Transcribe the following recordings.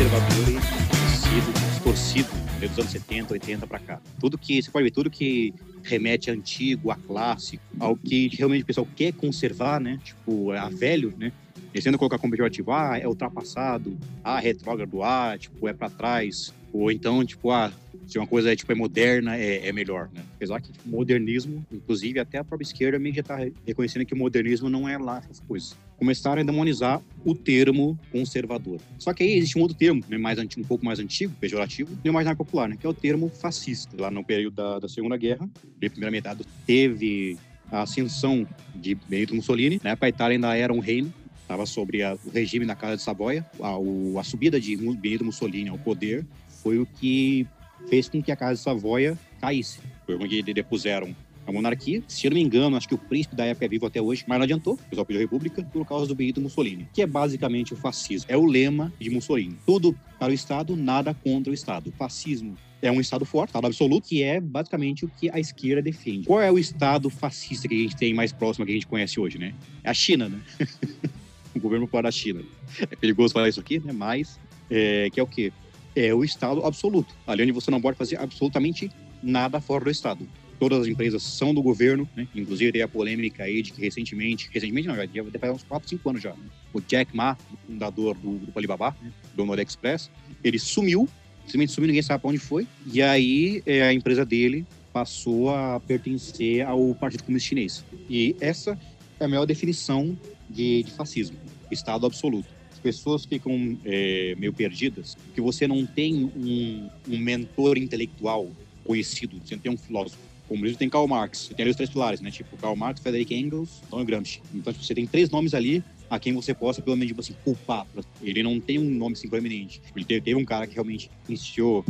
conservador e sido distorcido dos anos 70, 80 para cá. Tudo que, você pode ver, tudo que remete a antigo, a clássico, ao que realmente o pessoal quer conservar, né? Tipo, a velho, né? Eles tentam colocar como pejorativo, ah, é ultrapassado, ah, retrógrado, ah, tipo, é para trás. Ou então, tipo, ah, se uma coisa é, tipo, é moderna, é, é melhor, né? Apesar que tipo, modernismo, inclusive até a própria esquerda meio já está reconhecendo que o modernismo não é lá essas coisas. Começaram a demonizar o termo conservador. Só que aí existe um outro termo, né, mais antigo, um pouco mais antigo, pejorativo, e mais popular, né, que é o termo fascista. Lá no período da, da Segunda Guerra, de primeira metade, teve a ascensão de Benito Mussolini, né, para a Itália ainda era um reino, estava sobre a, o regime da Casa de Saboia, a, o, a subida de Benito Mussolini ao poder foi o que fez com que a Casa de Savoia caísse. Foi onde depuseram a monarquia. Se eu não me engano, acho que o príncipe da época é vivo até hoje, mas não adiantou. O pessoal pediu república por causa do Benito Mussolini, que é basicamente o fascismo. É o lema de Mussolini. Tudo para o Estado, nada contra o Estado. O fascismo é um Estado forte, Estado absoluto, que é basicamente o que a esquerda defende. Qual é o Estado fascista que a gente tem mais próximo que a gente conhece hoje, né? É a China, né? o governo para a China. É perigoso falar isso aqui, né? Mas, é, que é o quê? É o Estado absoluto, ali onde você não pode fazer absolutamente nada fora do Estado. Todas as empresas são do governo, né? inclusive tem a polêmica aí de que recentemente, recentemente não, já deve ter uns 4, 5 anos já, né? o Jack Ma, fundador do grupo Alibaba, né? dono da Express, ele sumiu, simplesmente sumiu, ninguém sabe para onde foi, e aí é, a empresa dele passou a pertencer ao Partido Comunista Chinês. E essa é a maior definição de, de fascismo, Estado absoluto pessoas ficam é, meio perdidas, que você não tem um, um, mentor intelectual conhecido, você não tem um filósofo. Como isso tem Karl Marx, você tem ali os três pilares, né? Tipo, Karl Marx, Frederick Engels, Antônio Gramsci. Então, tipo, você tem três nomes ali a quem você possa, pelo menos, tipo assim, culpar. Ele não tem um nome assim proeminente. Ele teve, teve um cara que realmente iniciou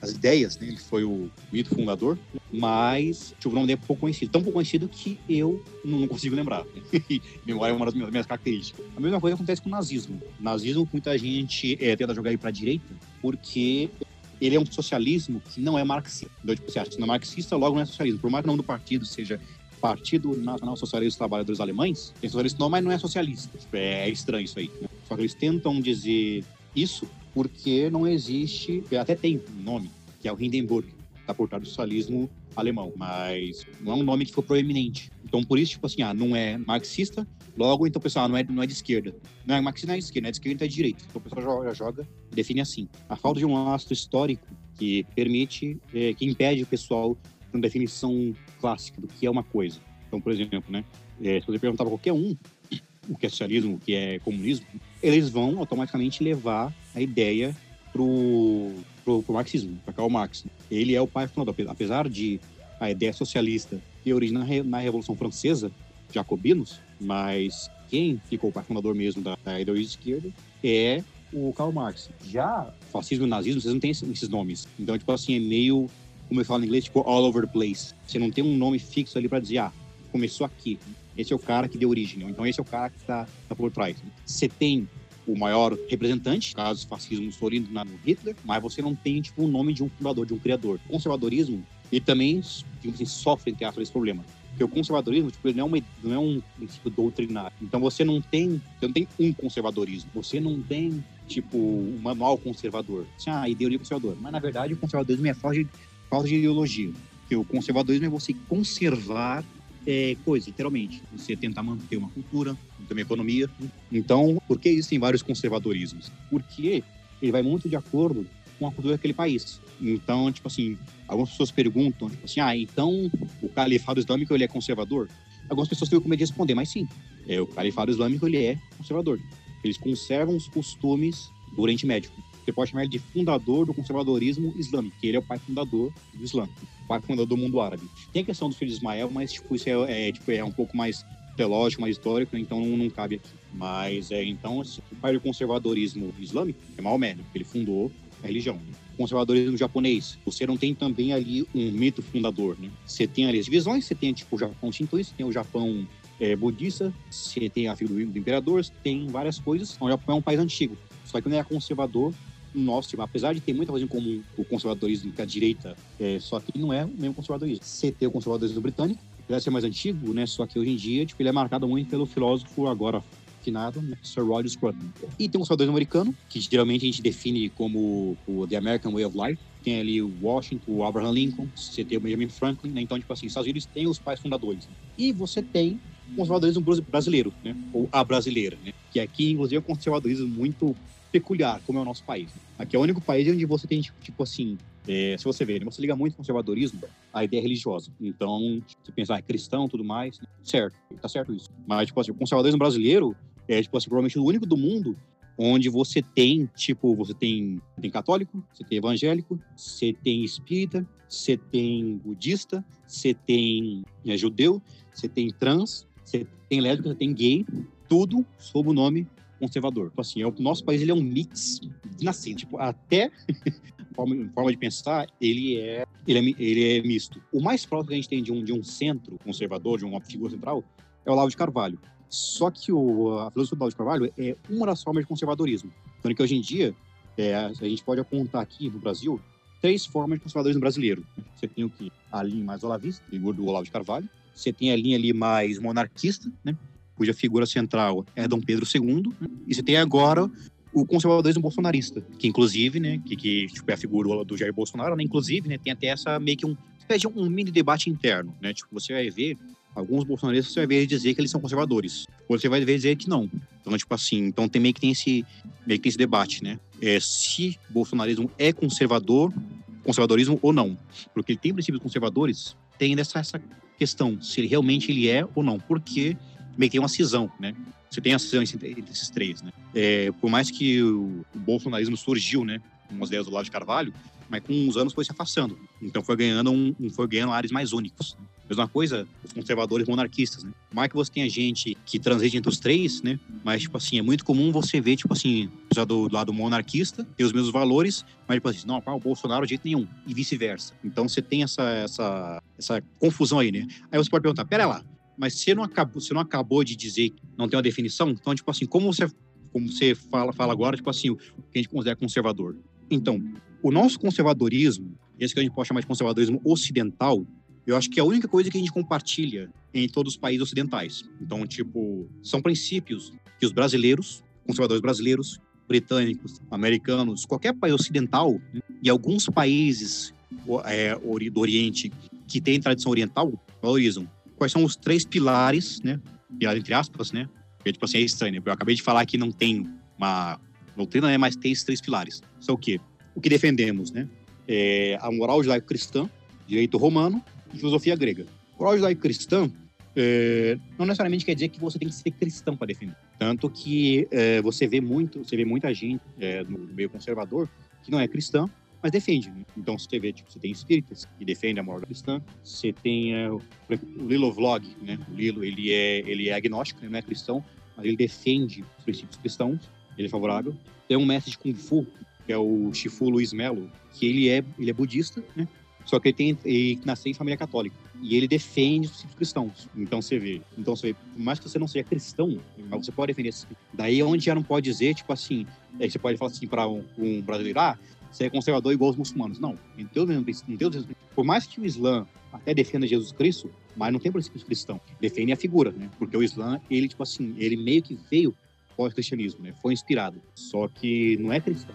as ideias, né? Ele foi o mito fundador, mas tipo, o nome dele é pouco conhecido. Tão pouco conhecido que eu não consigo lembrar. Memória é uma das minhas, minhas, características. A mesma coisa acontece com o nazismo. O nazismo, muita gente é, tenta jogar ele para a direita, porque ele é um socialismo que não é marxista. Então, tipo, você acha que não é marxista, logo não é socialismo. Por mais que o nome do partido seja Partido Nacional Socialista dos Trabalhadores Alemães, tem socialista não, mas não é socialista. É estranho isso aí. Né? Só que eles tentam dizer isso porque não existe, até tem um nome, que é o Hindenburg, está por trás do socialismo alemão, mas não é um nome que foi proeminente. Então, por isso, tipo assim, ah, não é marxista, logo, então, pessoal, ah, não é, não é de esquerda. Não é marxista, não é de esquerda, não é de esquerda, então é de direita. Então, o pessoal joga, joga define assim. A falta de um lastro histórico que permite, é, que impede o pessoal de uma definição clássica do que é uma coisa. Então, por exemplo, né, é, se você perguntar para qualquer um o que é socialismo, o que é comunismo, eles vão automaticamente levar a ideia pro, pro, pro marxismo, para Karl Marx. Ele é o pai fundador, apesar de a ideia socialista ter origem na, na Revolução Francesa, jacobinos, mas quem ficou o pai fundador mesmo da, da ideologia esquerda é o Karl Marx. Já fascismo e nazismo, vocês não têm esses nomes. Então, tipo assim, é meio, como eu falo em inglês, tipo all over the place. Você não tem um nome fixo ali para dizer, ah, começou aqui. Esse é o cara que deu origem. Então, esse é o cara que está tá por trás. Você tem o maior representante, caso fascismo Mussolini na Hitler, mas você não tem tipo o nome de um fundador, de um criador. O conservadorismo e também assim, sofre entre esse problema. Porque o conservadorismo tipo, não, é uma, não é um princípio doutrinário. Então você não tem, você não tem um conservadorismo. Você não tem tipo um manual conservador. Assim, ah, ideologia conservadora. Mas na verdade o conservadorismo é falta de, falta de ideologia. Porque o conservadorismo é você conservar é, coisa, literalmente. Você tentar manter uma cultura, também economia. Então, por que existem vários conservadorismos? Porque ele vai muito de acordo com a cultura daquele país. Então, tipo assim, algumas pessoas perguntam, tipo assim, ah, então o califado islâmico ele é conservador? Algumas pessoas têm com medo de responder, mas sim, é, o califado islâmico ele é conservador. Eles conservam os costumes do Oriente Médio. Você pode chamar ele de fundador do conservadorismo islâmico, que ele é o pai fundador do Islã, o pai fundador do mundo árabe. Tem a questão do filho de Ismael, mas tipo, isso é, é, tipo, é um pouco mais teológico, mais histórico, então não, não cabe aqui. Mas, é, então, o pai do conservadorismo islâmico é Maomé, né? ele fundou a religião. O conservadorismo japonês, você não tem também ali um mito fundador, né? Você tem ali as divisões, você tem, tipo, o Japão shintoísta, tem o Japão é, budista, você tem a figura do imperador, tem várias coisas. O Japão é um país antigo, só que não é conservador nosso, tipo, apesar de ter muita coisa em comum o conservadorismo que a direita, é, só que não é o mesmo conservadorismo. Você tem o conservadorismo britânico, apesar de ser mais antigo, né, só que hoje em dia, tipo, ele é marcado muito pelo filósofo agora finado Sir Roger Scruton. E tem um conservadorismo americano, que geralmente a gente define como o The American Way of Life. Tem ali o Washington, o Abraham Lincoln, você tem o Benjamin Franklin, né? Então, tipo assim, os Estados Unidos tem os pais fundadores. E você tem o conservadorismo brasileiro, né? Ou a brasileira, né? Que aqui, inclusive, é um conservadorismo muito peculiar, como é o nosso país. Aqui é o único país onde você tem, tipo assim, é, se você ver, né, você liga muito conservadorismo à ideia religiosa. Então, você pensar, ah, é cristão tudo mais, né? certo, tá certo isso. Mas, tipo assim, o conservadorismo brasileiro é, tipo assim, provavelmente o único do mundo onde você tem, tipo, você tem, tem católico, você tem evangélico, você tem espírita, você tem budista, você tem é, judeu, você tem trans, você tem lésbica, você tem gay, tudo sob o nome conservador. Tipo assim, é o nosso país ele é um mix de nascente. Tipo, até forma, forma de pensar, ele é, ele é, ele é misto. O mais próximo que a gente tem de um, de um centro conservador, de uma figura central, é o Lavo de Carvalho. Só que o, a filosofia do Lavo de Carvalho é uma das formas de conservadorismo. Tanto que hoje em dia, é, a gente pode apontar aqui no Brasil três formas de conservadorismo brasileiro. Você tem o que? A linha mais olavista, figura do Olavo de Carvalho. Você tem a linha ali mais monarquista, né? Cuja figura central é Dom Pedro II. E você tem agora o conservadorismo bolsonarista, que inclusive, né, que, que tipo, é a figura do Jair Bolsonaro, né, inclusive, né, tem até essa meio que um, um mini debate interno, né, tipo, você vai ver alguns bolsonaristas você vai ver dizer que eles são conservadores, ou você vai ver dizer que não. Então, tipo assim, então tem meio que tem esse, meio que tem esse debate, né, é, se bolsonarismo é conservador, conservadorismo ou não, porque ele tem princípios conservadores, tem essa, essa questão, se ele realmente ele é ou não, porque meio que tem uma cisão, né? Você tem a cisão entre esses três, né? É, por mais que o, bolsonarismo surgiu, né? Com as ideias do lado de Carvalho, mas com os anos foi se afastando. Então foi ganhando um, foi ganhando áreas mais únicos. Mesma coisa, os conservadores monarquistas, né? Mais que você tenha gente que transige entre os três, né? Mas, tipo assim, é muito comum você ver, tipo assim, já do, do lado monarquista, tem os mesmos valores, mas, tipo assim, não, o Bolsonaro de jeito nenhum, e vice-versa. Então você tem essa, essa, essa confusão aí, né? Aí você pode perguntar, pera lá, mas você não acabou, você não acabou de dizer que não tem uma definição? Então, tipo assim, como você, como você fala, fala agora, tipo assim, o que a gente considera conservador? Então, o nosso conservadorismo, esse que a gente pode chamar de conservadorismo ocidental, eu acho que é a única coisa que a gente compartilha em todos os países ocidentais. Então, tipo, são princípios que os brasileiros, conservadores brasileiros, britânicos, americanos, qualquer país ocidental e alguns países é, do Oriente que têm tradição oriental valorizam quais são os três pilares, né? Pilar entre aspas, né? Porque, tipo assim, é estranho. Né? Eu acabei de falar que não tem uma doutrina, né? Mas tem esses três pilares. São o quê? O que defendemos, né? É a moral judaico-cristã, direito romano e filosofia grega. Moral judaico-cristã é, não necessariamente quer dizer que você tem que ser cristão para defender. Tanto que é, você vê muito, você vê muita gente é, no meio conservador que não é cristã, mas defende. Né? Então você vê, tipo, você tem espíritas que defendem a moral cristã, você tem é, o Lilo Vlog, né? O Lilo, ele é, ele é agnóstico, ele não é cristão, mas ele defende os princípios cristãos, ele é favorável. Tem um mestre de Kung Fu, que é o Shifu Luiz Melo, que ele é, ele é budista, né? Só que ele, tem, ele nasceu em família católica. E ele defende os princípios cristãos. Então você vê. Então você vê, por mais que você não seja cristão, mas você pode defender. Daí é onde já não pode dizer, tipo assim, aí você pode falar assim para um, um brasileiro, ah, ser conservador igual os muçulmanos. Não, não tem, não tem, por mais que o Islã até defenda Jesus Cristo, mas não tem princípios cristãos. Defende a figura, né? Porque o Islã, ele, tipo assim, ele meio que veio pós-cristianismo, né? Foi inspirado. Só que não é cristão.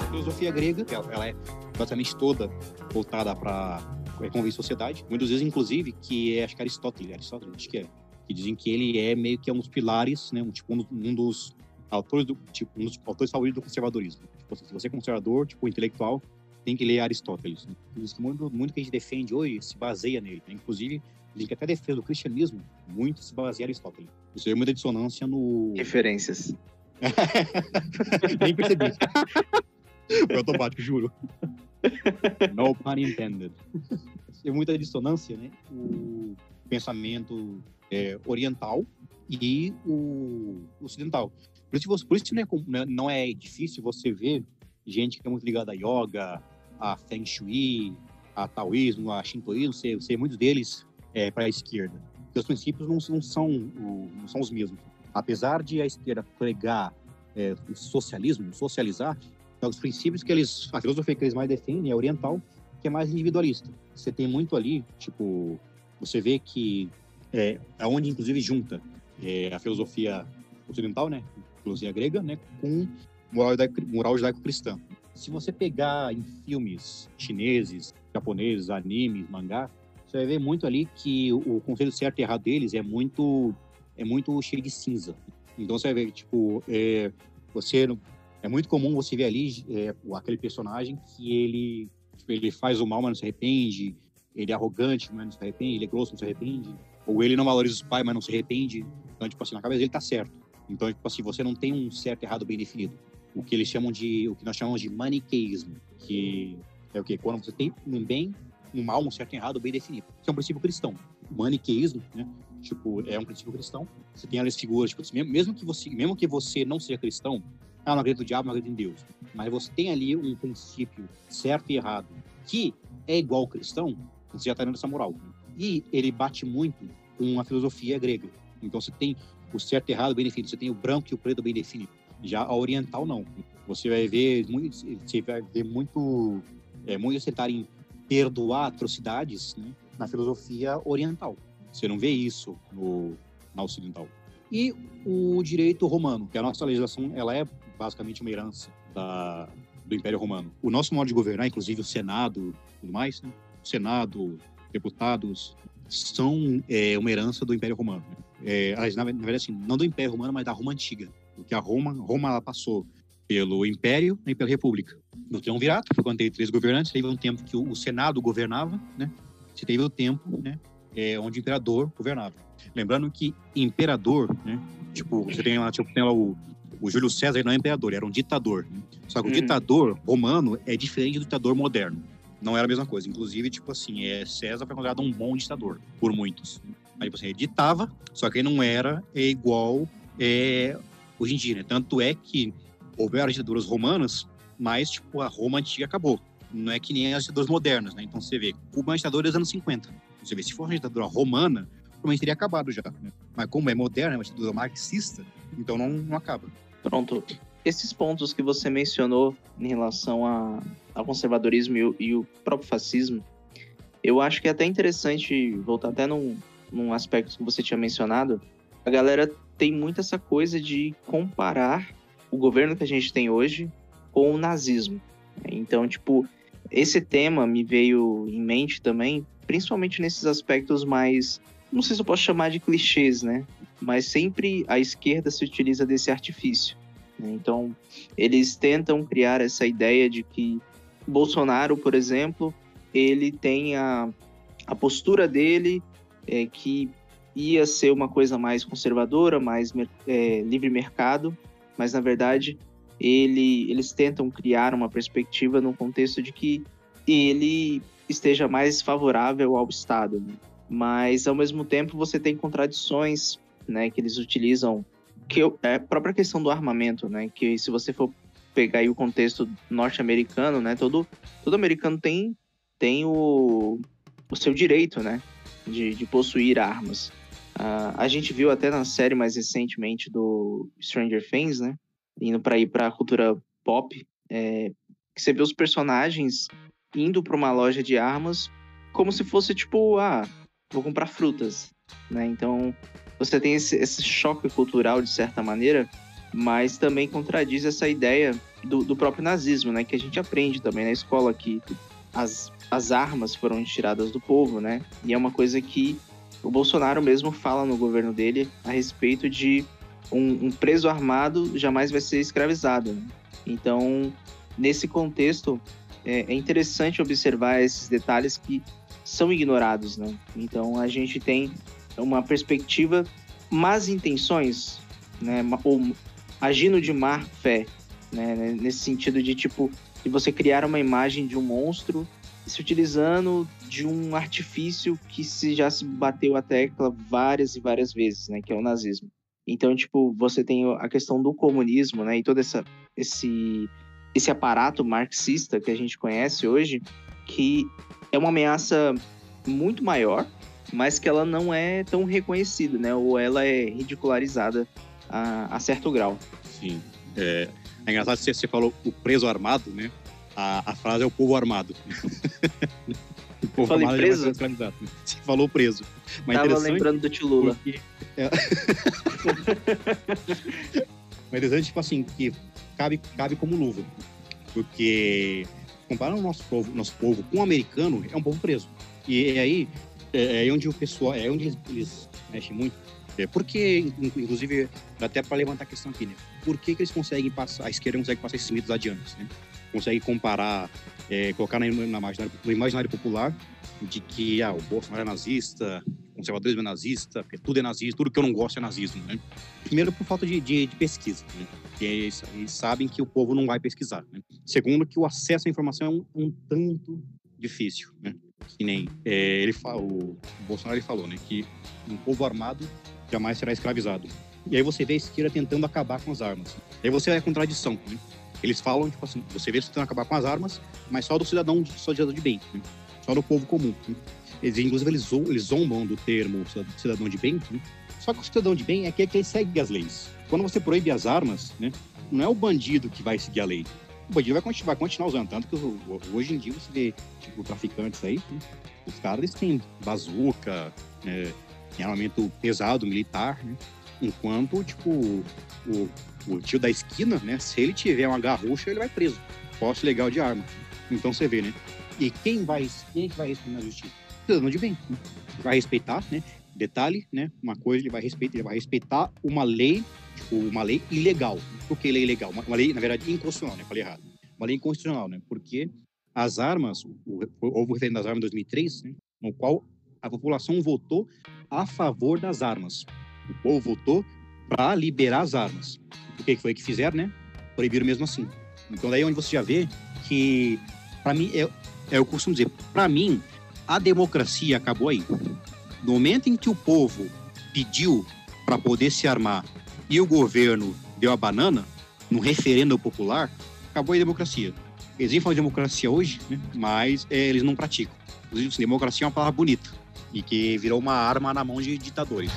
A filosofia grega, ela é basicamente toda voltada para é, convive sociedade. Muitas vezes, inclusive, que é, acho que Aristóteles, Aristóteles, acho que é, que dizem que ele é meio que é um dos pilares, né, um, tipo, um, um dos autores do, tipo, um dos autores favoritos do conservadorismo. Tipo, se você é conservador, tipo, intelectual, tem que ler Aristóteles. Né? Muito, muito que a gente defende hoje se baseia nele. Né? Inclusive, dizem que até a defesa do cristianismo muito se baseia em Aristóteles. Isso é muita dissonância no... Referências. Nem percebi. Foi automático, juro. No pun intended. Tem muita dissonância, né? O pensamento é, oriental e o ocidental. Por isso, por isso né, não é difícil você ver gente que é muito ligada a yoga, a feng shui, a taoísmo, a shintoísmo, você, você muitos deles é, para a esquerda. Porque os princípios não, não, são, não são os mesmos. Apesar de a esquerda pregar é, o socialismo, socializar, os princípios que eles, a filosofia que eles mais defendem é oriental, que é mais individualista. Você tem muito ali, tipo, você vê que é aonde inclusive junta é, a filosofia ocidental, né, filosofia grega, né, com moral, moral judaico-cristã. Se você pegar em filmes chineses, japoneses, animes, mangá, você vai ver muito ali que o conceito certo e errado deles é muito é muito cheio de cinza. Então você vai ver tipo é, você é muito comum você ver ali é, aquele personagem que ele tipo, ele faz o mal, mas não se arrepende, ele é arrogante, mas não se arrepende, ele é grosso, não se arrepende, ou ele não valoriza os pais, mas não se arrepende. Então tipo assim na cabeça dele tá certo. Então tipo assim você não tem um certo e errado bem definido o que eles chamam de o que nós chamamos de maniqueísmo, que é o que quando você tem um bem, um mal, um certo e errado bem definido. Que é um princípio cristão. Maniqueísmo, né? Tipo, é um princípio cristão. Você tem as figuras, tipo, mesmo que você, mesmo que você não seja cristão, ah, não acredito no diabo, não acredito em Deus. Mas você tem ali um princípio certo e errado que é igual ao cristão, você já está dando essa moral. E ele bate muito com a filosofia grega. Então você tem o certo e errado bem definido, você tem o branco e o preto bem definido. Já a oriental não. Você vai ver muito, você vai ver muito, é, muito tentarem perdoar atrocidades né, na filosofia oriental. Você não vê isso no, na ocidental. E o direito romano, que a nossa legislação ela é basicamente uma herança da, do Império Romano. O nosso modo de governar, inclusive o Senado e tudo mais, né? o Senado, deputados, são é, uma herança do Império Romano. É, na, na verdade, assim, não do Império Romano, mas da Roma Antiga porque a Roma, Roma ela passou pelo Império e pela República. No Triunvirato, foi quando teve três governantes, teve um tempo que o, Senado governava, né? Você teve o tempo, né? É, onde o imperador governava. Lembrando que imperador, né? Tipo, você tem lá, tipo, tem lá o, o Júlio César não é imperador, era um ditador. Só que o uhum. ditador romano é diferente do ditador moderno. Não era a mesma coisa. Inclusive, tipo assim, é, César foi considerado um bom ditador, por muitos. Mas, tipo assim, ele ditava, só que ele não era igual é, hoje em dia, né? Tanto é que houveram ditaduras romanas, mas, tipo, a Roma antiga acabou. Não é que nem as ditaduras modernas, né? Então, você vê, Cuba é uma ditadura dos anos 50. Você vê, se for uma ditadura romana, provavelmente teria acabado já. Né? Mas como é moderna, é uma ditadura marxista, então não, não acaba. Pronto. Esses pontos que você mencionou em relação a, ao conservadorismo e o, e o próprio fascismo, eu acho que é até interessante voltar até num, num aspecto que você tinha mencionado. A galera tem muito essa coisa de comparar o governo que a gente tem hoje com o nazismo. Então, tipo, esse tema me veio em mente também, principalmente nesses aspectos mais, não sei se eu posso chamar de clichês, né? Mas sempre a esquerda se utiliza desse artifício. Né? Então, eles tentam criar essa ideia de que Bolsonaro, por exemplo, ele tem a, a postura dele é, que ia ser uma coisa mais conservadora, mais é, livre mercado, mas na verdade ele, eles tentam criar uma perspectiva no contexto de que ele esteja mais favorável ao Estado. Né? Mas ao mesmo tempo você tem contradições, né, que eles utilizam, que é a própria questão do armamento, né, que se você for pegar aí o contexto norte-americano, né, todo todo americano tem tem o, o seu direito, né, de, de possuir armas. Uh, a gente viu até na série mais recentemente do Stranger Things, né? Indo para ir para a cultura pop, é, que você vê os personagens indo para uma loja de armas como se fosse tipo, ah, vou comprar frutas, né? Então você tem esse, esse choque cultural de certa maneira, mas também contradiz essa ideia do, do, próprio nazismo, né? Que a gente aprende também na escola que as, as armas foram tiradas do povo, né? E é uma coisa que o Bolsonaro mesmo fala no governo dele a respeito de um, um preso armado jamais vai ser escravizado. Né? Então, nesse contexto, é, é, interessante observar esses detalhes que são ignorados. Né? Então, a gente tem uma perspectiva más intenções, né? ou agindo de má fé, né? nesse sentido de tipo de você criar uma imagem de um monstro se utilizando de um artifício que se já se bateu a tecla várias e várias vezes, né, que é o nazismo. Então, tipo, você tem a questão do comunismo, né, e todo essa, esse, esse aparato marxista que a gente conhece hoje, que é uma ameaça muito maior, mas que ela não é tão reconhecida, né, ou ela é ridicularizada a, a certo grau. Sim. É, É engraçado que você falou o preso armado, né? A, a frase é o povo armado. o povo Falei armado preso? Você falou preso. Mas Tava lembrando do tio Lula. Porque... É... Mas interessante, tipo assim, que cabe, cabe como luva. Porque comparando o nosso povo, nosso povo com o americano, é um povo preso. E é aí é, é onde o pessoal, é onde eles, eles mexem muito. É porque, inclusive, até para levantar a questão aqui, né? Por que, que eles conseguem passar, a esquerda consegue passar esses mitos adiante, né? Consegue comparar, é, colocar na, na imaginário, no imaginário popular de que ah, o Bolsonaro é nazista, o conservadorismo é nazista, porque tudo é nazista, tudo que eu não gosto é nazismo, né? Primeiro, por falta de, de, de pesquisa, né? Eles, eles, sabem que o povo não vai pesquisar. Né? Segundo, que o acesso à informação é um, um tanto difícil, né? Que nem é, ele fala, o Bolsonaro ele falou, né? Que um povo armado jamais será escravizado. E aí você vê a esquerda tentando acabar com as armas. E aí você vê a contradição, né? Eles falam, tipo assim, você vê eles tentando acabar com as armas, mas só do cidadão, só do cidadão de bem, né? só do povo comum. Né? Eles, inclusive, eles, eles zombam do termo cidadão de bem, né? só que o cidadão de bem é aquele que segue as leis. Quando você proíbe as armas, né? não é o bandido que vai seguir a lei. O bandido vai continuar, vai continuar usando, tanto que hoje em dia você vê, tipo, traficantes aí, os caras têm bazuca, né? tem armamento pesado, militar, né? Enquanto, tipo, o, o tio da esquina, né? Se ele tiver uma garrucha, ele vai preso. Posse legal de arma. Então você vê, né? E quem vai, quem vai responder na justiça? Cidadão de bem. Né? Vai respeitar, né? Detalhe, né? Uma coisa, ele vai respeitar, ele vai respeitar uma lei, tipo, uma lei ilegal. Por que lei ilegal? Uma, uma lei, na verdade, inconstitucional, né? Falei errado. Uma lei inconstitucional, né? Porque as armas, houve o referendo das armas em 2003, né? no qual a população votou a favor das armas. O povo votou para liberar as armas. O que foi que fizeram, né? Proibiram mesmo assim. Então daí é onde você já vê que, para mim, é, é, eu costumo dizer, para mim, a democracia acabou aí. No momento em que o povo pediu para poder se armar e o governo deu a banana, no referendo popular, acabou a democracia. Eles falam de democracia hoje, né? mas é, eles não praticam. Inclusive, assim, democracia é uma palavra bonita e que virou uma arma na mão de ditadores.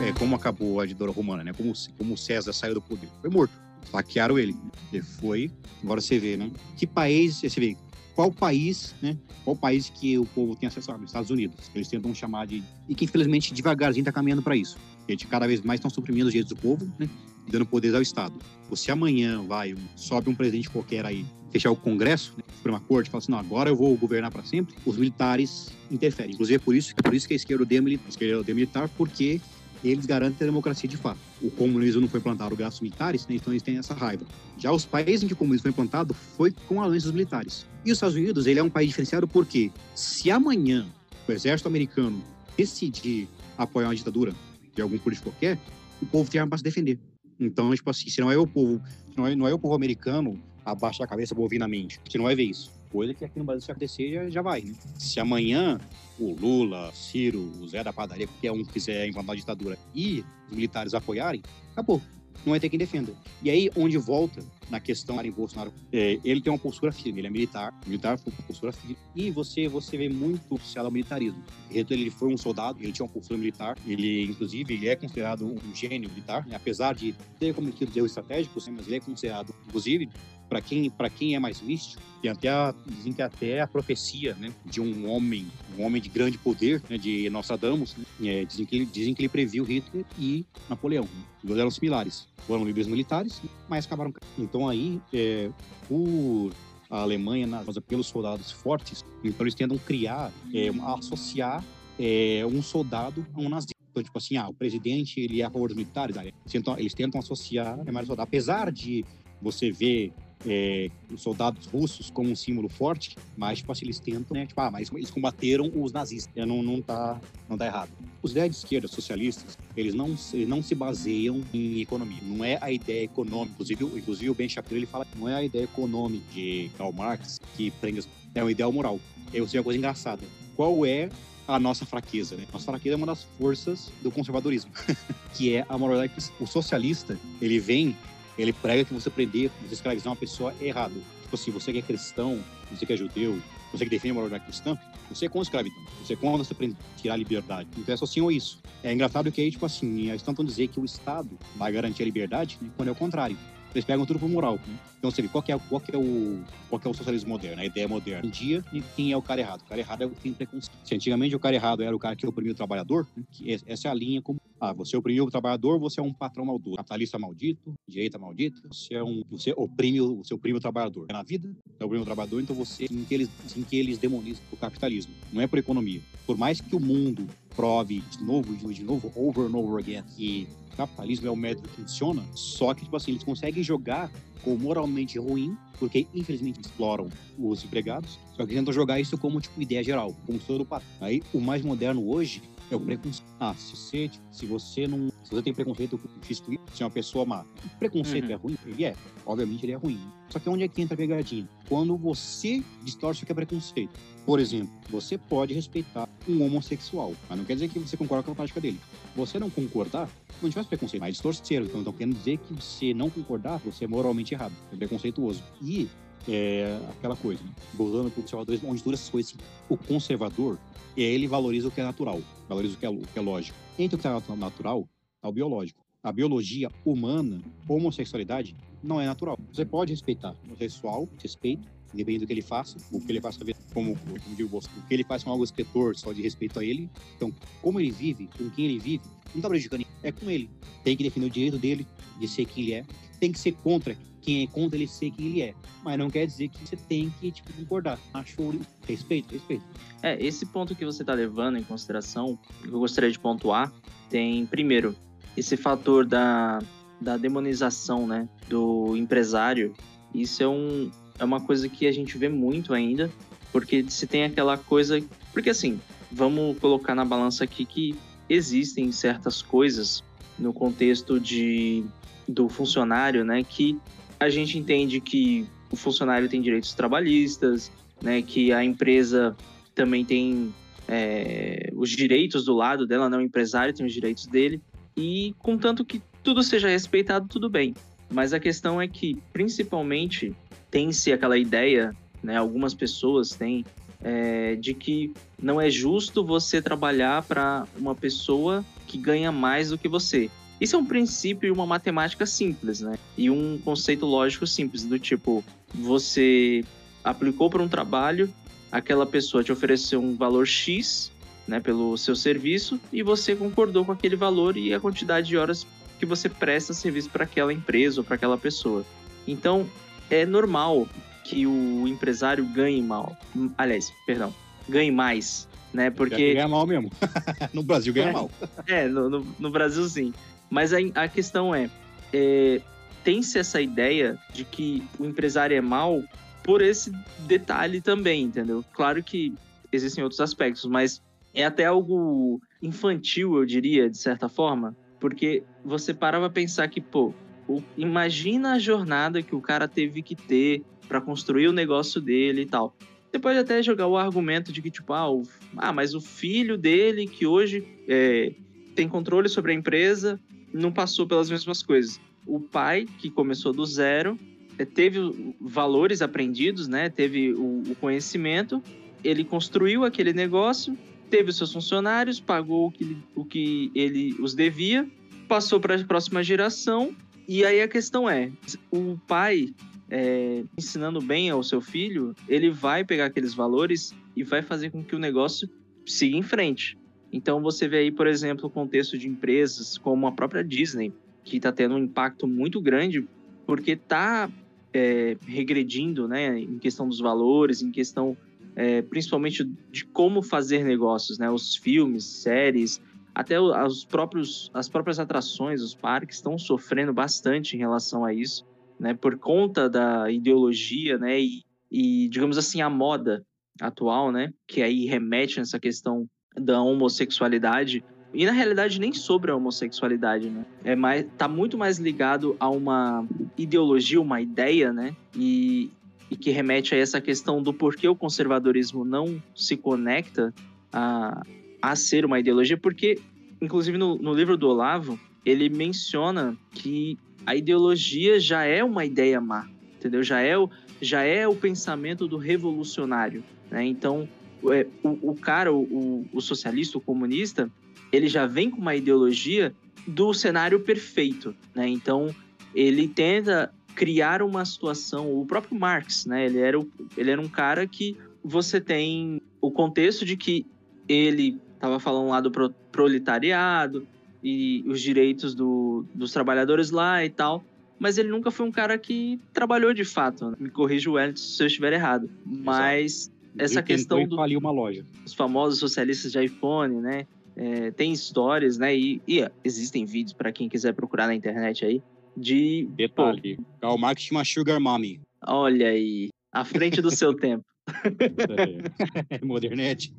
É, como acabou a ditadura romana, né? Como, como César saiu do poder? Foi morto. Saquearam ele. Ele foi. Agora você vê, né? Que país, você vê, qual país, né? Qual país que o povo tem acesso a Estados Unidos. Eles tentam chamar de. E que infelizmente devagarzinho está caminhando para isso. Gente cada vez mais estão suprimindo os direitos do povo, né? dando poderes ao Estado. Você amanhã vai, sobe um presidente qualquer aí, fechar o Congresso, né, Suprema Corte, fala assim, não, agora eu vou governar para sempre, os militares interferem. Inclusive é por isso, é por isso que a esquerda a esquerda odeia militar porque eles garantem a democracia de fato. O comunismo não foi implantado graças aos militares, né, então eles têm essa raiva. Já os países em que o comunismo foi implantado foi com a dos militares. E os Estados Unidos, ele é um país diferenciado porque se amanhã o exército americano decidir apoiar uma ditadura de algum político qualquer, o povo tem arma para se defender. Então, tipo assim, se não é o povo, não é, não é o povo americano abaixar a cabeça bovinamente, você não vai ver isso. Coisa que aqui no Brasil se acontecer já, já vai, né? Se amanhã o Lula, Ciro, o Zé da padaria, qualquer um quiser implantar a ditadura e os militares apoiarem, acabou não vai ter quem defenda. E aí, onde volta na questão em Bolsonaro, é, ele tem uma postura firme, ele é militar, militar foi uma postura firme, e você, você vê muito associado ao militarismo. Ele foi um soldado, ele tinha uma postura militar, ele, inclusive, ele é considerado um gênio militar, né? apesar de ter cometido erros estratégicos, mas ele é considerado, inclusive, para quem para quem é mais místico tem até a, dizem que até a profecia né, de um homem um homem de grande poder né, de Nostradamus né, é, dizem que ele, dizem que ele previu Hitler e Napoleão né, eram similares foram líderes militares mas acabaram então aí é, por a Alemanha pelos soldados fortes então eles tentam criar é, associar é, um soldado a um nazista então, tipo assim, ah, o presidente ele é a favor dos militares, eles tentam, eles tentam associar soldado. Apesar de você ver é, os soldados russos como um símbolo forte, mas tipo assim, eles tentam, né? Tipo, ah, mas eles combateram os nazistas. É, não, não, tá, não tá errado. Os ideias de esquerda, socialistas, eles não, eles não se baseiam em economia. Não é a ideia econômica. Inclusive, inclusive o Ben Shapiro ele fala que não é a ideia econômica de Karl Marx que prende, é uma ideia moral. É uma coisa engraçada. Qual é a nossa fraqueza, né? Nossa fraqueza é uma das forças do conservadorismo, que é a moralidade. O socialista, ele vem ele prega que você prender, você escravizar uma pessoa é errado. Tipo assim, você que é cristão, você que é judeu, você que defende a moralidade cristã, você é a escravidão, você é contra você tirar a liberdade. Então é só sim ou isso. É engraçado que aí, tipo assim, eles tentam dizer que o Estado vai garantir a liberdade, né, quando é o contrário. Eles pegam tudo por moral. Né? Então você vê qual é, qual, é o, qual que é o socialismo moderno, a ideia moderna. Um dia, quem é o cara errado? O cara errado é o que tem preconceito. Se antigamente o cara errado era o cara que oprimiu o trabalhador, né? que essa é a linha como. Ah, você oprimiu o trabalhador, você é um patrão maldoso. Capitalista maldito, direita maldita, você é um. Você oprime, você oprime o trabalhador. Na vida, você oprime o trabalhador, então você. Em que eles, em que eles demonizam o capitalismo. Não é por economia. Por mais que o mundo prove de novo, de novo, over and over again, que capitalismo é o método que funciona, só que, tipo assim, eles conseguem jogar como moralmente ruim, porque infelizmente exploram os empregados, só que tentam jogar isso como, tipo, ideia geral, como todo o Aí, o mais moderno hoje é o preconceito. Ah, se você, tipo, se você não. Se você tem preconceito com X, se é uma pessoa má. O preconceito uhum. é ruim? Ele é. Obviamente ele é ruim. Só que onde é que entra a pegadinha? Quando você distorce o que é preconceito. Por exemplo, você pode respeitar um homossexual, mas não quer dizer que você concorda com a prática dele. Você não concordar, não tivesse preconceito, mas distorcer. Então, então querendo dizer que você não concordar, você é moralmente errado, é preconceituoso. E é aquela coisa, né? voltando para o conservador, onde todas essas coisas, assim, o conservador, ele valoriza o que é natural, valoriza o que é, o que é lógico. Entre o que é natural, está o biológico. A biologia humana, homossexualidade, não é natural. Você pode respeitar o sexual, respeito, independente do que ele faça, o que ele faça, como, como digo, o que ele faz com algo escritor, só de respeito a ele. Então, como ele vive, com quem ele vive, não está prejudicando, é com ele. Tem que defender o direito dele de ser quem ele é. Tem que ser contra quem é contra ele ser quem ele é. Mas não quer dizer que você tem que tipo, concordar. Acho respeito, respeito. É, esse ponto que você está levando em consideração, eu gostaria de pontuar, tem, primeiro, esse fator da, da demonização né, do empresário. Isso é, um, é uma coisa que a gente vê muito ainda, porque se tem aquela coisa. Porque assim, vamos colocar na balança aqui que existem certas coisas no contexto de do funcionário, né, que a gente entende que o funcionário tem direitos trabalhistas, né, que a empresa também tem é, os direitos do lado dela, né, o empresário tem os direitos dele, e contanto que tudo seja respeitado, tudo bem. Mas a questão é que, principalmente, tem-se aquela ideia, né, algumas pessoas têm, é, de que não é justo você trabalhar para uma pessoa que ganha mais do que você. Isso é um princípio e uma matemática simples, né? E um conceito lógico simples, do tipo, você aplicou para um trabalho, aquela pessoa te ofereceu um valor X, né, pelo seu serviço, e você concordou com aquele valor e a quantidade de horas que você presta serviço para aquela empresa ou para aquela pessoa. Então, é normal que o empresário ganhe mal. Aliás, perdão, ganhe mais, né? Porque. Ganha mal mesmo. no Brasil ganha é, mal. É, no, no, no Brasil sim. Mas a, a questão é, é tem-se essa ideia de que o empresário é mal por esse detalhe também, entendeu? Claro que existem outros aspectos, mas é até algo infantil, eu diria, de certa forma, porque você parava a pensar que, pô, o, imagina a jornada que o cara teve que ter para construir o negócio dele e tal. Você pode até jogar o argumento de que, tipo, ah, o, ah mas o filho dele, que hoje é, tem controle sobre a empresa, não passou pelas mesmas coisas. O pai, que começou do zero, é, teve valores aprendidos, né? Teve o, o conhecimento, ele construiu aquele negócio, teve os seus funcionários, pagou o que, o que ele os devia, passou para a próxima geração. E aí a questão é: o pai é, ensinando bem ao seu filho, ele vai pegar aqueles valores e vai fazer com que o negócio siga em frente. Então você vê aí, por exemplo, o contexto de empresas como a própria Disney, que está tendo um impacto muito grande porque está é, regredindo né, em questão dos valores, em questão é, principalmente de como fazer negócios, né? Os filmes, séries, até os próprios, as próprias atrações, os parques estão sofrendo bastante em relação a isso, né? Por conta da ideologia, né? E, e digamos assim, a moda atual, né? Que aí remete nessa questão da homossexualidade e na realidade nem sobre a homossexualidade, né? É mais, tá muito mais ligado a uma ideologia, uma ideia, né? E, e que remete a essa questão do porquê o conservadorismo não se conecta a, a ser uma ideologia, porque, inclusive no, no livro do Olavo, ele menciona que a ideologia já é uma ideia má, entendeu? Já é o, já é o pensamento do revolucionário. Né? Então, é, o, o cara, o, o socialista, o comunista, ele já vem com uma ideologia do cenário perfeito, né? Então, ele tenta criar uma situação, o próprio Marx, né? Ele era, o, ele era um cara que você tem o contexto de que ele estava falando lá do proletariado e os direitos do, dos trabalhadores lá e tal, mas ele nunca foi um cara que trabalhou de fato. Né? Me corrija o Wellington se eu estiver errado. Mas Exato. essa ele questão do uma loja. os famosos socialistas de iPhone, né? É, tem histórias, né? E, e existem vídeos para quem quiser procurar na internet aí de detalhe. Karl Marx tinha uma sugar mommy. Olha aí, à frente do seu tempo. Modernete.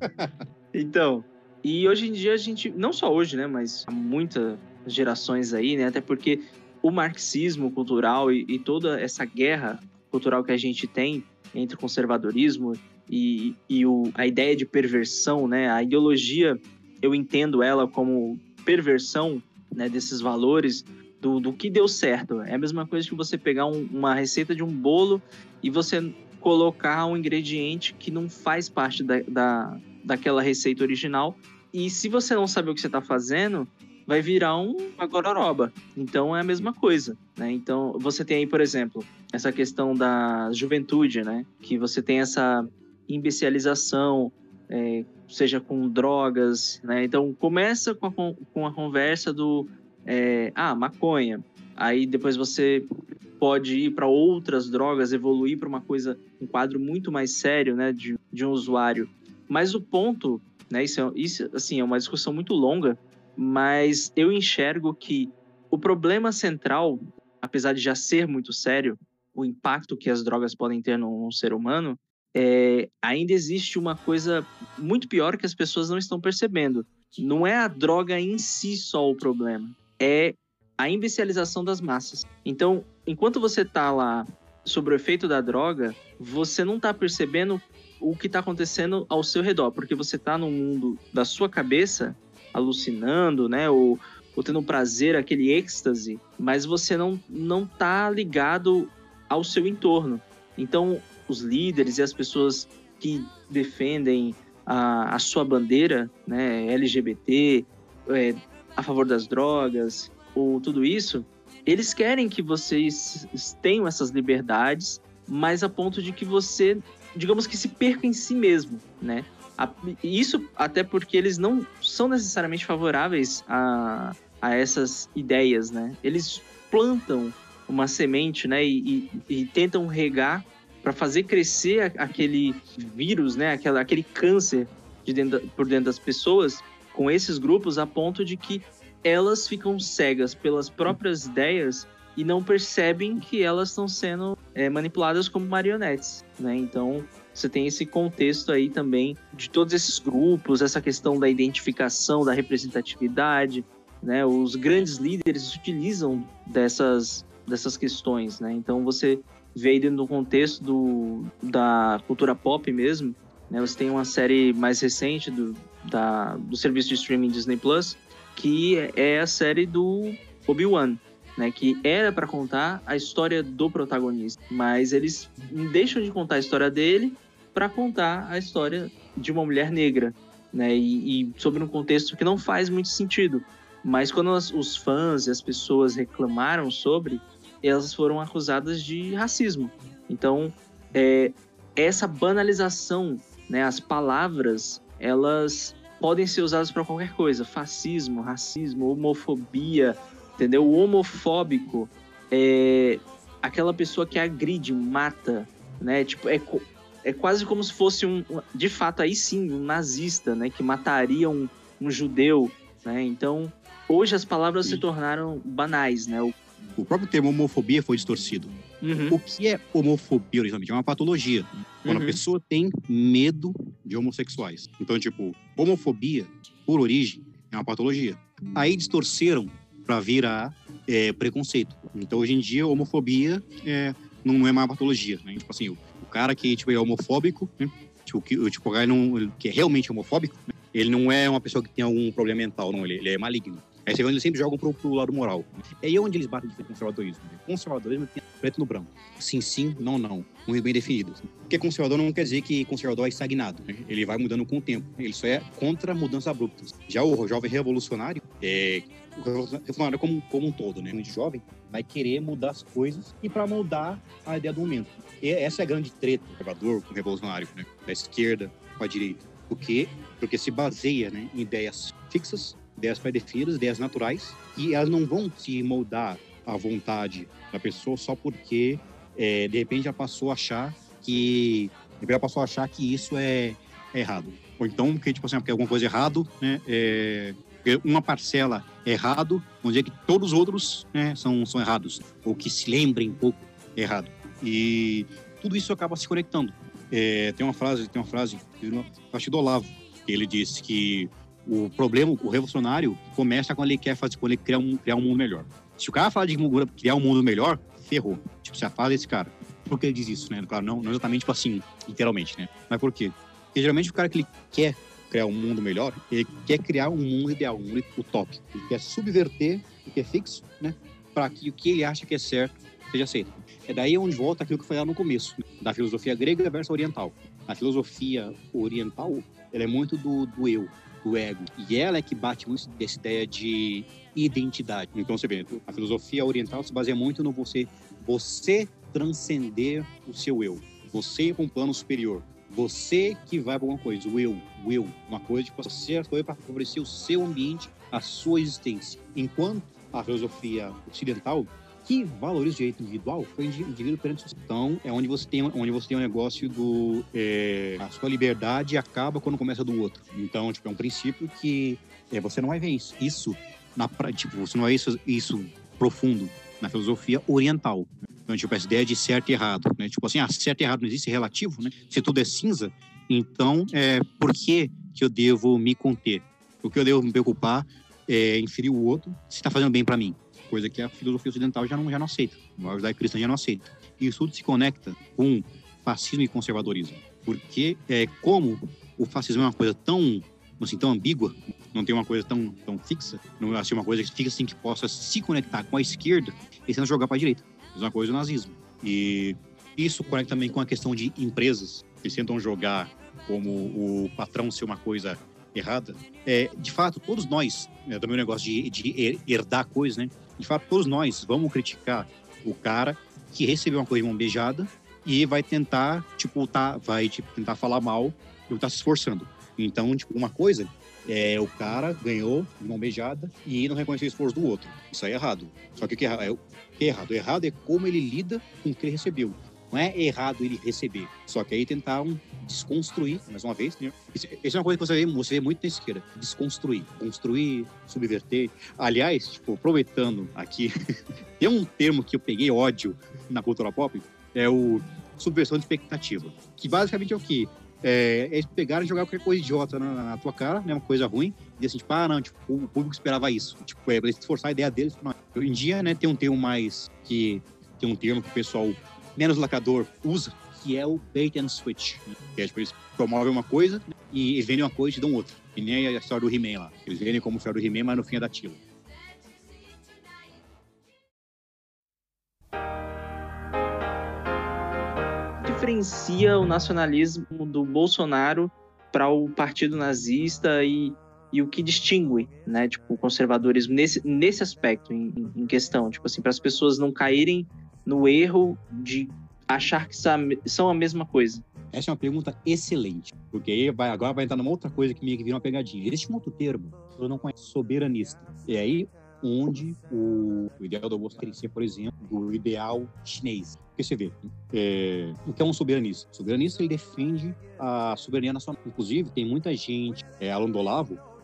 então, e hoje em dia a gente, não só hoje, né, mas há muitas gerações aí, né, até porque o marxismo cultural e, e toda essa guerra cultural que a gente tem entre o conservadorismo e, e o, a ideia de perversão, né, a ideologia, eu entendo ela como perversão, né, desses valores do, do que deu certo. É a mesma coisa que você pegar um, uma receita de um bolo e você colocar um ingrediente que não faz parte da, da, daquela receita original. E se você não saber o que você está fazendo, vai virar um, uma gororoba. Então é a mesma coisa, né? Então você tem aí, por exemplo, essa questão da juventude, né? Que você tem essa imbecilização, é, seja com drogas, né? Então começa com a, com a conversa do é, ah, maconha. Aí depois você pode ir para outras drogas, evoluir para uma coisa, um quadro muito mais sério, né, de, de um usuário. Mas o ponto, né, isso, é, isso assim, é uma discussão muito longa, mas eu enxergo que o problema central, apesar de já ser muito sério, o impacto que as drogas podem ter num, ser humano, é, ainda existe uma coisa muito pior que as pessoas não estão percebendo. Não é a droga em si só o problema, é a imbecilização das massas. Então, enquanto você tá lá sobre o efeito da droga, você não tá percebendo o que tá acontecendo ao seu redor, porque você tá no mundo da sua cabeça, alucinando, né, ou, ou tendo prazer, aquele êxtase, mas você não, não tá ligado ao seu entorno. Então, os líderes e as pessoas que defendem a, a sua bandeira, né, LGBT, é, a favor das drogas, ou tudo isso, eles querem que vocês tenham essas liberdades, mas a ponto de que você, digamos que se perca em si mesmo, né? Isso até porque eles não são necessariamente favoráveis a, a essas ideias, né? Eles plantam uma semente, né? E, e, e tentam regar para fazer crescer aquele vírus, né? Aquela, aquele câncer de dentro, por dentro das pessoas com esses grupos a ponto de que elas ficam cegas pelas próprias ideias e não percebem que elas estão sendo é, manipuladas como marionetes, né? Então você tem esse contexto aí também de todos esses grupos, essa questão da identificação, da representatividade, né? Os grandes líderes utilizam dessas dessas questões, né? Então você vê dentro do contexto do, da cultura pop mesmo, né? Você tem uma série mais recente do, da, do serviço de streaming Disney Plus, que é a série do Obi-Wan, né, que era para contar a história do protagonista, mas eles deixam de contar a história dele para contar a história de uma mulher negra, né, e, e, sobre um contexto que não faz muito sentido. Mas quando as, os fãs e as pessoas reclamaram sobre, elas foram acusadas de racismo. Então, é, essa banalização, né, as palavras, elas podem ser usadas para qualquer coisa. Fascismo, racismo, homofobia, entendeu? O homofóbico é aquela pessoa que agride, mata, né? Tipo, é, é quase como se fosse um, de fato, aí sim, um nazista, né? Que mataria um, um judeu, né? Então, hoje as palavras sim. se tornaram banais, né? O, o próprio termo homofobia foi distorcido. Uhum. O que é homofobia originalmente? É uma patologia. Quando uhum. a pessoa tem medo de homossexuais. Então, tipo, homofobia, por origem, é uma patologia. Aí distorceram para virar é, preconceito. Então, hoje em dia, homofobia é, não é uma patologia. Né? Tipo assim, o, o, cara que tipo, é homofóbico, né? tipo, que, tipo, o cara não, que é realmente homofóbico, né? ele não é uma pessoa que tem algum problema mental, não. Ele, ele é maligno. Aí você vê onde eles sempre jogam pro, pro lado moral. É aí onde eles batem de frente com o conservadorismo. Conservadorismo tem preto no branco. Sim, sim, não, não. Muito bem definido. Porque conservador não quer dizer que conservador é estagnado. Né? Ele vai mudando com o tempo. Ele só é contra mudanças abruptas. Já o jovem revolucionário, é, revolucionário como, como um todo, né? O jovem vai querer mudar as coisas e para mudar a ideia do momento. E essa é a grande treta do conservador com o revolucionário, né? Da esquerda com a direita. Por quê? Porque se baseia né, em ideias fixas, ideias pré-definidas, ideias naturais, e elas não vão se moldar à vontade da pessoa só porque é, de repente já passou a achar que de repente já passou a achar que isso é, é errado. Ou então porque tipo assim, porque alguma coisa errado, né? É, uma parcela é errado, vamos dizer que todos os outros né, são, são errados, ou que se lembrem um pouco errado. E tudo isso acaba se conectando. É, tem uma frase, tem uma frase, acho do Olavo, que ele disse que o problema, o revolucionário, começa quando ele quer fazer, quando ele quer um, criar um mundo melhor. Se o cara fala de criar um mundo melhor, ferrou. Tipo, se afasta desse cara. Por que ele diz isso, né? Claro, não, não exatamente tipo assim, literalmente, né? Mas por quê? Porque geralmente o cara que ele quer criar um mundo melhor, ele quer criar um mundo ideal, um mundo utópico. Ele quer subverter o que é fixo, né? Para que o que ele acha que é certo seja aceito. É daí onde volta aquilo que foi lá no começo, né? da filosofia grega versus oriental. A filosofia oriental, ela é muito do, do eu, do ego. E ela é que bate muito dessa ideia de identidade. Então você vê, a filosofia oriental se baseia muito no você, você transcender o seu eu. Você com um plano superior. Você que vai para alguma coisa, o eu, o eu, uma coisa que possa ser para favorecer o seu ambiente, a sua existência. Enquanto a filosofia ocidental que valoriza o direito individual foi o indivíduo perante a Então, é onde você tem, onde você tem um negócio do... É, a sua liberdade acaba quando começa do outro. Então, tipo, é um princípio que é, você não vai ver isso. Isso, na, tipo, você não vai ver isso, isso profundo na filosofia oriental. Então, tipo, essa ideia de certo e errado, né? Tipo assim, ah, certo e errado não existe relativo, né? Se tudo é cinza, então, é, por que que eu devo me conter? O que eu devo me preocupar é inferir o outro se está fazendo bem para mim coisa que a filosofia ocidental já não, já não aceita, a judaico cristã já não aceita. Isso tudo se conecta com fascismo e conservadorismo, porque é, como o fascismo é uma coisa tão assim tão ambígua, não tem uma coisa tão, tão fixa, não assim uma coisa fixa assim que possa se conectar com a esquerda e sendo jogar para a direita. Mesma coisa o nazismo. E isso conecta também com a questão de empresas que tentam jogar como o patrão ser uma coisa errada. É, de fato, todos nós, né, também o negócio de, de herdar coisas, né? de fato, todos nós vamos criticar o cara que recebeu uma coisa mão beijada e vai tentar, tipo, tá, vai tipo, tentar falar mal e tá se esforçando. Então, tipo, uma coisa é o cara ganhou de mão beijada e não reconheceu o esforço do outro. Isso aí é errado. Só que o que é, é, o que é errado? O errado é como ele lida com o que ele recebeu. Não é errado ele receber. Só que aí tentaram desconstruir, mais uma vez. Né? Isso, isso, é uma coisa que você vê, você vê muito na esquerda. Desconstruir. Construir, subverter. Aliás, tipo, aproveitando aqui, tem um termo que eu peguei ódio na cultura pop, é o subversão de expectativa. Que basicamente é o quê? É, é pegar e jogar qualquer coisa idiota na, na, tua cara, né? Uma coisa ruim, e assim, tipo, ah, não, tipo, o público esperava isso. Tipo, é eles forçar a ideia deles. Não. Hoje em dia, né, tem um termo mais que tem um termo que o pessoal menos lacador usa, que é o bait and switch. Né? Que é, tipo, eles promovem uma coisa e eles vendem uma coisa e dão outra. E nem a história do He-Man lá. Eles vendem como história do He-Man, mas no fim é da Tila. Diferencia o nacionalismo do Bolsonaro para o partido nazista e, e o que distingue, né, tipo, o conservadorismo nesse, nesse aspecto em, em questão, tipo assim, para as pessoas não caírem no erro de achar que são a mesma coisa? Essa é uma pergunta excelente, porque vai, agora vai entrar numa outra coisa que meio que vira uma pegadinha. Existe um outro termo, eu não conheço, soberanista. E aí onde o, o ideal do Bolsonaro ser, por exemplo, do ideal chinês. Porque você vê, é, o que é um soberanista? O soberanista ele defende a soberania nacional. Inclusive, tem muita gente, é, Alan do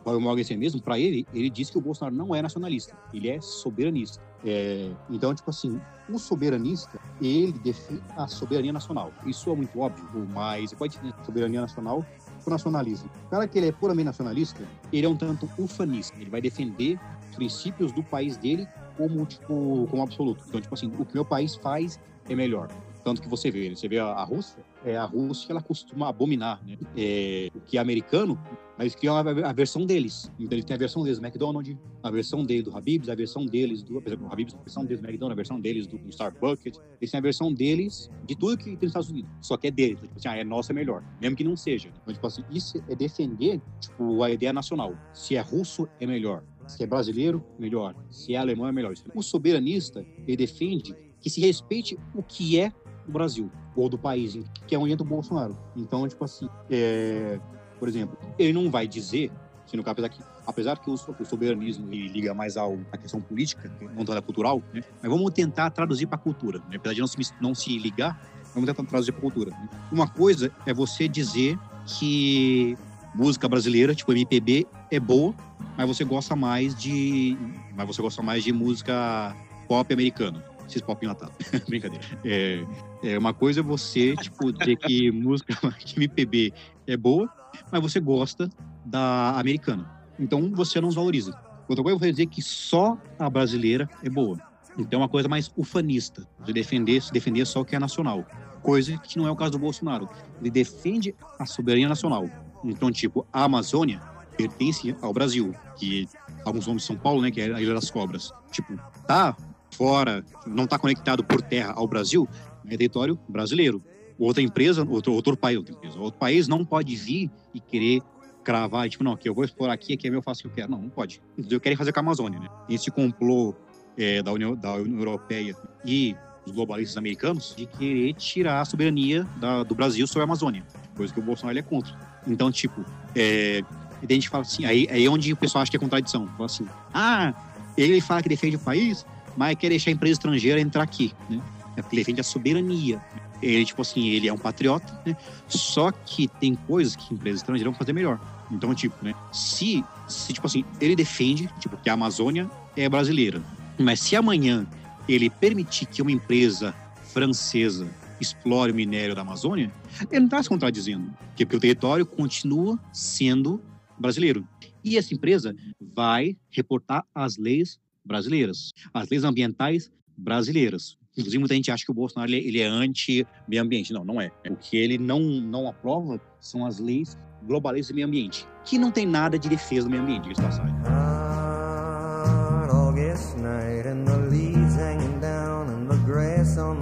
Olavo, o Morgenstern mesmo, para ele, ele diz que o Bolsonaro não é nacionalista, ele é soberanista. É, então, tipo assim, o soberanista, ele define a soberania nacional. Isso é muito óbvio, mas pode ter soberania nacional o nacionalismo. O cara que ele é puramente nacionalista, ele é um tanto ufanista. Ele vai defender os princípios do país dele como, tipo, como absoluto. Então, tipo assim, o que meu país faz é melhor. Tanto que você vê, você vê a, Rússia, é, a Rússia ela costuma abominar né? é, o que é americano, mas que é a, a, versão deles. Então ele tem a versão deles do McDonald's, a versão dele do Habib's, a versão deles do, por exemplo, Habib's, a versão deles do McDonald's, a versão deles do, do Starbucks. Eles têm a versão deles de tudo que tem nos Estados Unidos. Só que é deles. Tipo assim, ah, é nossa é melhor. Mesmo que não seja. Então, tipo assim, isso é defender tipo, a ideia nacional. Se é russo, é melhor. Se é brasileiro, melhor. Se é alemão, é melhor. O soberanista, ele defende que se respeite o que é o Brasil, ou do país, que é onde entra o Bolsonaro. Então, tipo assim, é... por exemplo, ele não vai dizer, se no caso, apesar que, apesar que o, soberanismo liga mais ao, à questão política, não tanto à cultural, né? mas vamos tentar traduzir para a cultura. Né? Apesar de não se, não se ligar, vamos tentar traduzir para a cultura. Né? Uma coisa é você dizer que música brasileira, tipo MPB, é boa, mas você gosta mais de. Mas você gosta mais de música pop americana. Esses pop enlatado. Brincadeira. É, é, uma coisa é você, tipo, dizer que música que MPB é boa, mas você gosta da americana. Então você não os valoriza. Outra coisa é você dizer que só a brasileira é boa. Então é uma coisa mais ufanista, de defender, se defender só o que é nacional. Coisa que não é o caso do Bolsonaro. Ele defende a soberania nacional. Então, tipo, a Amazônia pertence ao Brasil, que alguns nomes de São Paulo, né, que é a Ilha das Cobras. Tipo, tá fora, não tá conectado por terra ao Brasil, é território brasileiro. Outra empresa, outro, outro país, outra empresa, outro país não pode vir e querer cravar, tipo, não, que eu vou explorar aqui, aqui é meu, eu faço o que eu quero. Não, não pode. Eu quero fazer com a Amazônia, né? Esse complô é, da, União, da União Europeia e os globalistas americanos de querer tirar a soberania da, do Brasil sobre a Amazônia, coisa que o Bolsonaro é contra. Então, tipo, é, a gente fala assim, aí é onde o pessoal acha que é contradição. Fala assim, ah, ele fala que defende o país, mas quer deixar a empresa estrangeira entrar aqui, né? É porque ele a soberania. Ele, tipo assim, ele é um patriota, né? Só que tem coisas que empresas estrangeiras vão fazer melhor. Então, tipo, né? Se, se, tipo assim, ele defende, tipo, que a Amazônia é brasileira. Mas se amanhã ele permitir que uma empresa francesa explore o minério da Amazônia, ele não está se contradizendo. Porque o território continua sendo brasileiro. E essa empresa vai reportar as leis brasileiras, as leis ambientais brasileiras. Inclusive, muita gente acha que o Bolsonaro ele é anti-meio ambiente. Não, não é. O que ele não, não aprova são as leis globalistas do meio ambiente, que não tem nada de defesa do meio ambiente, diga passagem. Grass on